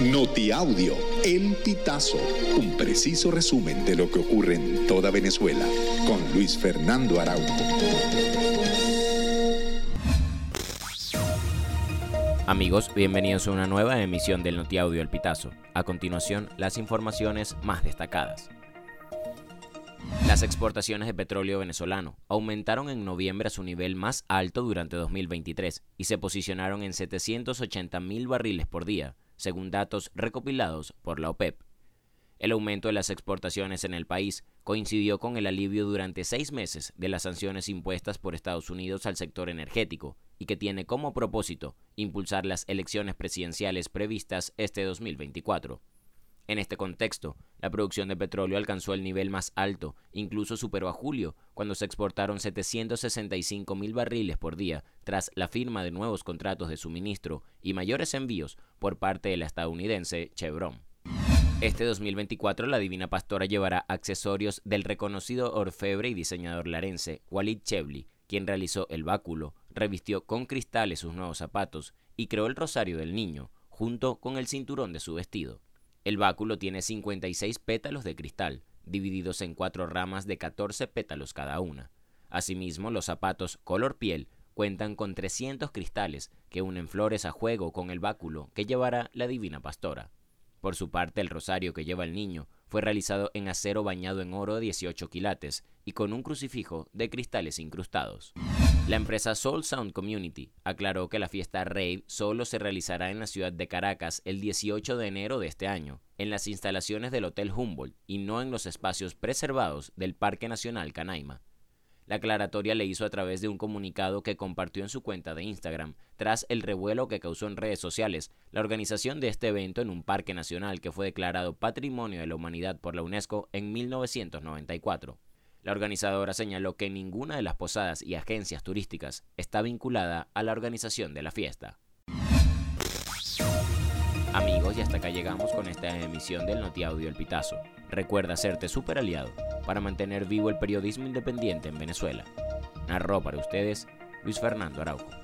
Notiaudio, El Pitazo, un preciso resumen de lo que ocurre en toda Venezuela, con Luis Fernando Araújo. Amigos, bienvenidos a una nueva emisión del Notiaudio El Pitazo. A continuación, las informaciones más destacadas. Las exportaciones de petróleo venezolano aumentaron en noviembre a su nivel más alto durante 2023 y se posicionaron en 780 mil barriles por día, según datos recopilados por la OPEP. El aumento de las exportaciones en el país coincidió con el alivio durante seis meses de las sanciones impuestas por Estados Unidos al sector energético y que tiene como propósito impulsar las elecciones presidenciales previstas este 2024. En este contexto, la producción de petróleo alcanzó el nivel más alto, incluso superó a julio, cuando se exportaron 765 mil barriles por día, tras la firma de nuevos contratos de suministro y mayores envíos por parte de la estadounidense Chevron. Este 2024 la Divina Pastora llevará accesorios del reconocido orfebre y diseñador larense Walid Chevli, quien realizó el báculo, revistió con cristales sus nuevos zapatos y creó el rosario del niño, junto con el cinturón de su vestido. El báculo tiene 56 pétalos de cristal, divididos en cuatro ramas de 14 pétalos cada una. Asimismo, los zapatos color piel cuentan con 300 cristales que unen flores a juego con el báculo que llevará la divina pastora. Por su parte, el rosario que lleva el niño fue realizado en acero bañado en oro de 18 quilates y con un crucifijo de cristales incrustados. La empresa Soul Sound Community aclaró que la fiesta Rave solo se realizará en la ciudad de Caracas el 18 de enero de este año, en las instalaciones del Hotel Humboldt y no en los espacios preservados del Parque Nacional Canaima. La aclaratoria le hizo a través de un comunicado que compartió en su cuenta de Instagram tras el revuelo que causó en redes sociales la organización de este evento en un parque nacional que fue declarado Patrimonio de la Humanidad por la UNESCO en 1994. La organizadora señaló que ninguna de las posadas y agencias turísticas está vinculada a la organización de la fiesta. Amigos, y hasta acá llegamos con esta emisión del Notiaudio El Pitazo. Recuerda hacerte super aliado para mantener vivo el periodismo independiente en Venezuela. Narró para ustedes Luis Fernando Araujo.